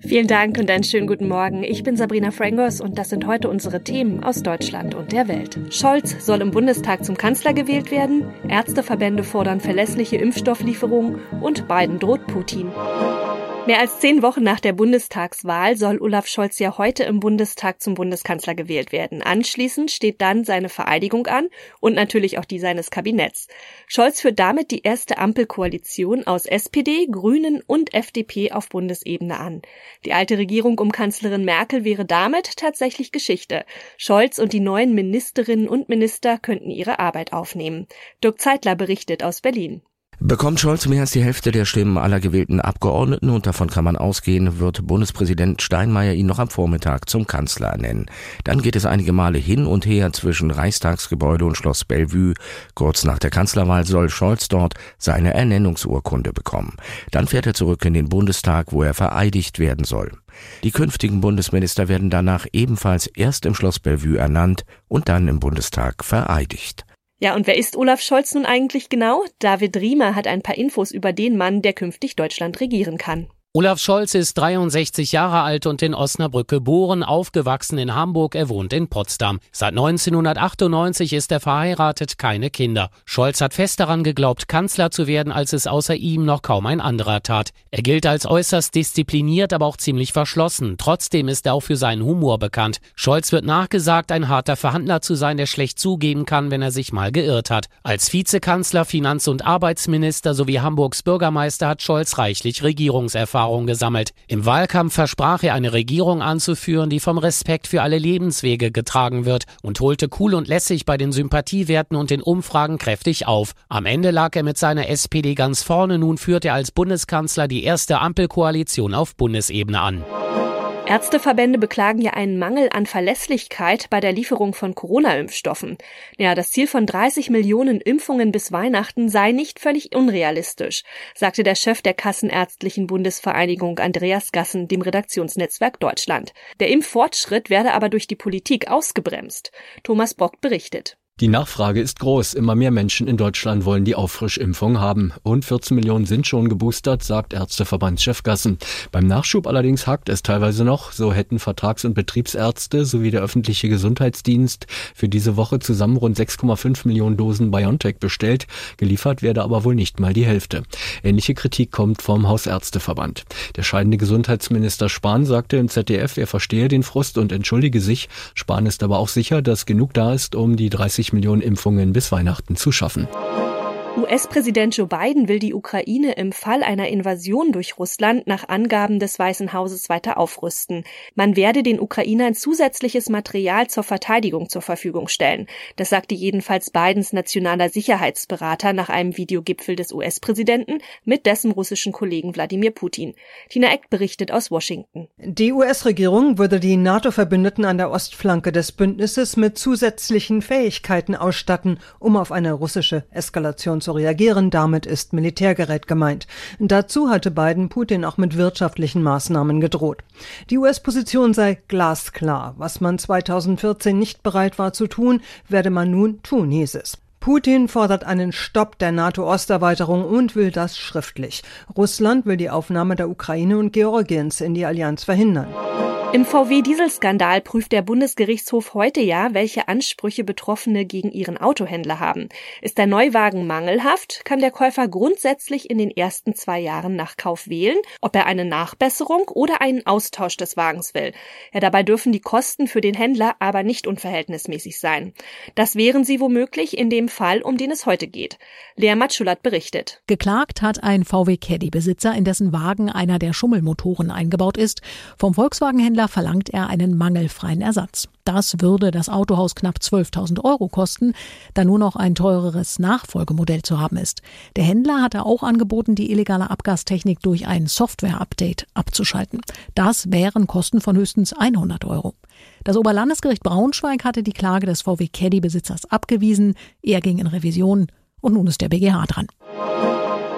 Vielen Dank und einen schönen guten Morgen. Ich bin Sabrina Frangos und das sind heute unsere Themen aus Deutschland und der Welt. Scholz soll im Bundestag zum Kanzler gewählt werden, Ärzteverbände fordern verlässliche Impfstofflieferung und Biden droht Putin. Mehr als zehn Wochen nach der Bundestagswahl soll Olaf Scholz ja heute im Bundestag zum Bundeskanzler gewählt werden. Anschließend steht dann seine Vereidigung an und natürlich auch die seines Kabinetts. Scholz führt damit die erste Ampelkoalition aus SPD, Grünen und FDP auf Bundesebene an. Die alte Regierung um Kanzlerin Merkel wäre damit tatsächlich Geschichte. Scholz und die neuen Ministerinnen und Minister könnten ihre Arbeit aufnehmen. Dirk Zeitler berichtet aus Berlin. Bekommt Scholz mehr als die Hälfte der Stimmen aller gewählten Abgeordneten und davon kann man ausgehen, wird Bundespräsident Steinmeier ihn noch am Vormittag zum Kanzler ernennen. Dann geht es einige Male hin und her zwischen Reichstagsgebäude und Schloss Bellevue. Kurz nach der Kanzlerwahl soll Scholz dort seine Ernennungsurkunde bekommen. Dann fährt er zurück in den Bundestag, wo er vereidigt werden soll. Die künftigen Bundesminister werden danach ebenfalls erst im Schloss Bellevue ernannt und dann im Bundestag vereidigt. Ja, und wer ist Olaf Scholz nun eigentlich genau? David Riemer hat ein paar Infos über den Mann, der künftig Deutschland regieren kann. Olaf Scholz ist 63 Jahre alt und in Osnabrück geboren, aufgewachsen in Hamburg, er wohnt in Potsdam. Seit 1998 ist er verheiratet, keine Kinder. Scholz hat fest daran geglaubt, Kanzler zu werden, als es außer ihm noch kaum ein anderer tat. Er gilt als äußerst diszipliniert, aber auch ziemlich verschlossen. Trotzdem ist er auch für seinen Humor bekannt. Scholz wird nachgesagt, ein harter Verhandler zu sein, der schlecht zugeben kann, wenn er sich mal geirrt hat. Als Vizekanzler, Finanz- und Arbeitsminister sowie Hamburgs Bürgermeister hat Scholz reichlich Regierungserfahrung. Erfahrung gesammelt. Im Wahlkampf versprach er eine Regierung anzuführen, die vom Respekt für alle Lebenswege getragen wird und holte cool und lässig bei den Sympathiewerten und den Umfragen kräftig auf. Am Ende lag er mit seiner SPD ganz vorne, nun führt er als Bundeskanzler die erste Ampelkoalition auf Bundesebene an. Ärzteverbände beklagen ja einen Mangel an Verlässlichkeit bei der Lieferung von Corona-Impfstoffen. Ja, das Ziel von 30 Millionen Impfungen bis Weihnachten sei nicht völlig unrealistisch, sagte der Chef der Kassenärztlichen Bundesvereinigung Andreas Gassen dem Redaktionsnetzwerk Deutschland. Der Impffortschritt werde aber durch die Politik ausgebremst. Thomas Bock berichtet. Die Nachfrage ist groß. Immer mehr Menschen in Deutschland wollen die Auffrischimpfung haben. Rund 14 Millionen sind schon geboostert, sagt Ärzteverbandschef Gassen. Beim Nachschub allerdings hakt es teilweise noch. So hätten Vertrags- und Betriebsärzte sowie der öffentliche Gesundheitsdienst für diese Woche zusammen rund 6,5 Millionen Dosen BioNTech bestellt. Geliefert werde aber wohl nicht mal die Hälfte. Ähnliche Kritik kommt vom Hausärzteverband. Der scheidende Gesundheitsminister Spahn sagte im ZDF, er verstehe den Frust und entschuldige sich. Spahn ist aber auch sicher, dass genug da ist, um die 30 20 Millionen Impfungen bis Weihnachten zu schaffen. US-Präsident Joe Biden will die Ukraine im Fall einer Invasion durch Russland nach Angaben des Weißen Hauses weiter aufrüsten. Man werde den Ukrainern zusätzliches Material zur Verteidigung zur Verfügung stellen. Das sagte jedenfalls Bidens nationaler Sicherheitsberater nach einem Videogipfel des US-Präsidenten mit dessen russischen Kollegen Wladimir Putin. Tina Eck berichtet aus Washington. Die US-Regierung würde die NATO-Verbündeten an der Ostflanke des Bündnisses mit zusätzlichen Fähigkeiten ausstatten, um auf eine russische Eskalation zu reagieren. Damit ist Militärgerät gemeint. Dazu hatte Biden Putin auch mit wirtschaftlichen Maßnahmen gedroht. Die US-Position sei glasklar. Was man 2014 nicht bereit war zu tun, werde man nun tun, hieß es. Putin fordert einen Stopp der NATO-Osterweiterung und will das schriftlich. Russland will die Aufnahme der Ukraine und Georgiens in die Allianz verhindern. Im VW-Dieselskandal prüft der Bundesgerichtshof heute ja, welche Ansprüche Betroffene gegen ihren Autohändler haben. Ist der Neuwagen mangelhaft, kann der Käufer grundsätzlich in den ersten zwei Jahren nach Kauf wählen, ob er eine Nachbesserung oder einen Austausch des Wagens will. Ja, dabei dürfen die Kosten für den Händler aber nicht unverhältnismäßig sein. Das wären sie womöglich in dem Fall, um den es heute geht. Lea Matschulat berichtet. Geklagt hat ein VW Caddy-Besitzer, in dessen Wagen einer der Schummelmotoren eingebaut ist. Vom Volkswagen-Händler Händler verlangt er einen mangelfreien Ersatz. Das würde das Autohaus knapp 12.000 Euro kosten, da nur noch ein teureres Nachfolgemodell zu haben ist. Der Händler hatte auch angeboten, die illegale Abgastechnik durch ein Software-Update abzuschalten. Das wären Kosten von höchstens 100 Euro. Das Oberlandesgericht Braunschweig hatte die Klage des VW Caddy-Besitzers abgewiesen. Er ging in Revision und nun ist der BGH dran.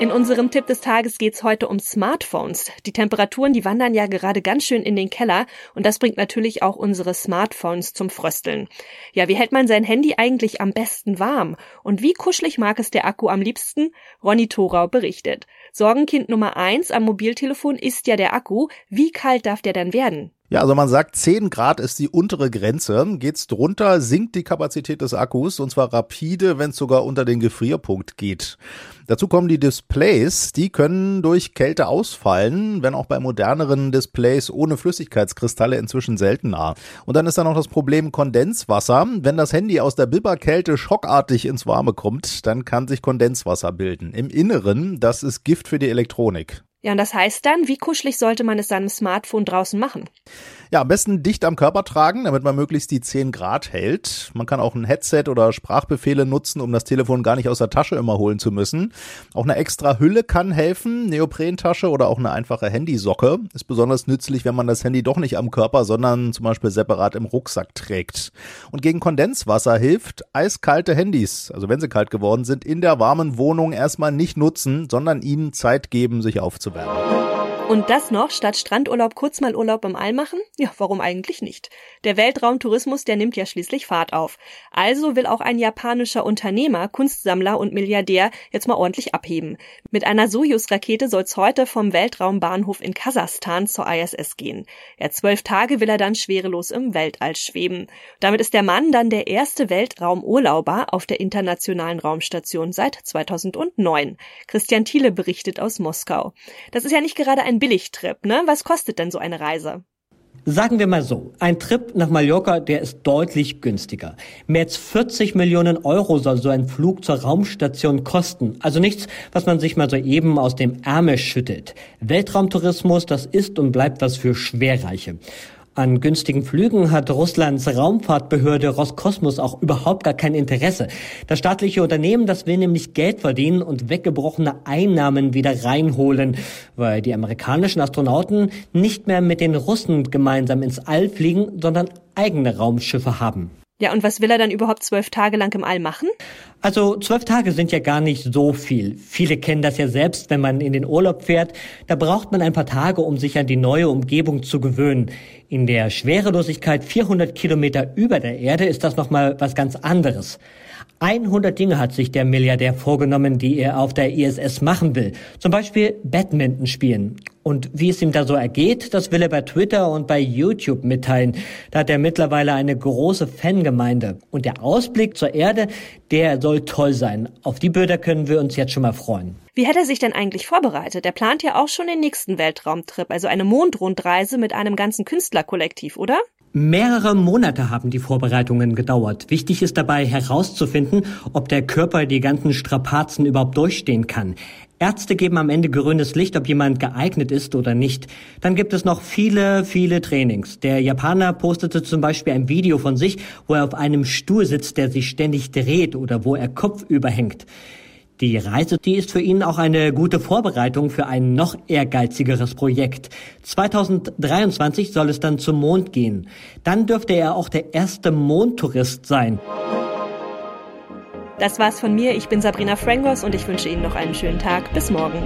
In unserem Tipp des Tages geht's heute um Smartphones. Die Temperaturen, die wandern ja gerade ganz schön in den Keller und das bringt natürlich auch unsere Smartphones zum Frösteln. Ja, wie hält man sein Handy eigentlich am besten warm? Und wie kuschelig mag es der Akku am liebsten? Ronny Thorau berichtet. Sorgenkind Nummer eins am Mobiltelefon ist ja der Akku. Wie kalt darf der dann werden? Ja, also man sagt, 10 Grad ist die untere Grenze. Geht's drunter, sinkt die Kapazität des Akkus und zwar rapide, wenn es sogar unter den Gefrierpunkt geht. Dazu kommen die Displays, die können durch Kälte ausfallen, wenn auch bei moderneren Displays ohne Flüssigkeitskristalle inzwischen seltener. Und dann ist da noch das Problem Kondenswasser. Wenn das Handy aus der Bibberkälte schockartig ins Warme kommt, dann kann sich Kondenswasser bilden. Im Inneren, das ist Gift für die Elektronik. Ja, und das heißt dann, wie kuschelig sollte man es seinem Smartphone draußen machen? Ja, am besten dicht am Körper tragen, damit man möglichst die 10 Grad hält. Man kann auch ein Headset oder Sprachbefehle nutzen, um das Telefon gar nicht aus der Tasche immer holen zu müssen. Auch eine extra Hülle kann helfen, Neoprentasche oder auch eine einfache Handysocke. Ist besonders nützlich, wenn man das Handy doch nicht am Körper, sondern zum Beispiel separat im Rucksack trägt. Und gegen Kondenswasser hilft eiskalte Handys, also wenn sie kalt geworden sind, in der warmen Wohnung erstmal nicht nutzen, sondern ihnen Zeit geben, sich the. Und das noch statt Strandurlaub kurz mal Urlaub im All machen? Ja, warum eigentlich nicht? Der Weltraumtourismus, der nimmt ja schließlich Fahrt auf. Also will auch ein japanischer Unternehmer, Kunstsammler und Milliardär jetzt mal ordentlich abheben. Mit einer Soyuz-Rakete soll's heute vom Weltraumbahnhof in Kasachstan zur ISS gehen. Ja, zwölf Tage will er dann schwerelos im Weltall schweben. Damit ist der Mann dann der erste Weltraumurlauber auf der internationalen Raumstation seit 2009. Christian Thiele berichtet aus Moskau. Das ist ja nicht gerade ein Billigtrip, ne? Was kostet denn so eine Reise? Sagen wir mal so, ein Trip nach Mallorca, der ist deutlich günstiger. Mehr als 40 Millionen Euro soll so ein Flug zur Raumstation kosten. Also nichts, was man sich mal so eben aus dem Ärmel schüttelt. Weltraumtourismus, das ist und bleibt was für Schwerreiche. An günstigen Flügen hat Russlands Raumfahrtbehörde Roskosmos auch überhaupt gar kein Interesse. Das staatliche Unternehmen, das will nämlich Geld verdienen und weggebrochene Einnahmen wieder reinholen, weil die amerikanischen Astronauten nicht mehr mit den Russen gemeinsam ins All fliegen, sondern eigene Raumschiffe haben. Ja, und was will er dann überhaupt zwölf Tage lang im All machen? Also zwölf Tage sind ja gar nicht so viel. Viele kennen das ja selbst, wenn man in den Urlaub fährt. Da braucht man ein paar Tage, um sich an die neue Umgebung zu gewöhnen. In der Schwerelosigkeit 400 Kilometer über der Erde ist das nochmal was ganz anderes. 100 Dinge hat sich der Milliardär vorgenommen, die er auf der ISS machen will. Zum Beispiel Badminton spielen. Und wie es ihm da so ergeht, das will er bei Twitter und bei YouTube mitteilen. Da hat er mittlerweile eine große Fangemeinde. Und der Ausblick zur Erde, der soll toll sein. Auf die Bilder können wir uns jetzt schon mal freuen. Wie hat er sich denn eigentlich vorbereitet? Er plant ja auch schon den nächsten Weltraumtrip, also eine Mondrundreise mit einem ganzen Künstlerkollektiv, oder? Mehrere Monate haben die Vorbereitungen gedauert. Wichtig ist dabei herauszufinden, ob der Körper die ganzen Strapazen überhaupt durchstehen kann. Ärzte geben am Ende grünes Licht, ob jemand geeignet ist oder nicht. Dann gibt es noch viele, viele Trainings. Der Japaner postete zum Beispiel ein Video von sich, wo er auf einem Stuhl sitzt, der sich ständig dreht oder wo er kopfüber hängt. Die Reise, die ist für ihn auch eine gute Vorbereitung für ein noch ehrgeizigeres Projekt. 2023 soll es dann zum Mond gehen. Dann dürfte er auch der erste Mondtourist sein. Das war's von mir. Ich bin Sabrina Frangos und ich wünsche Ihnen noch einen schönen Tag. Bis morgen.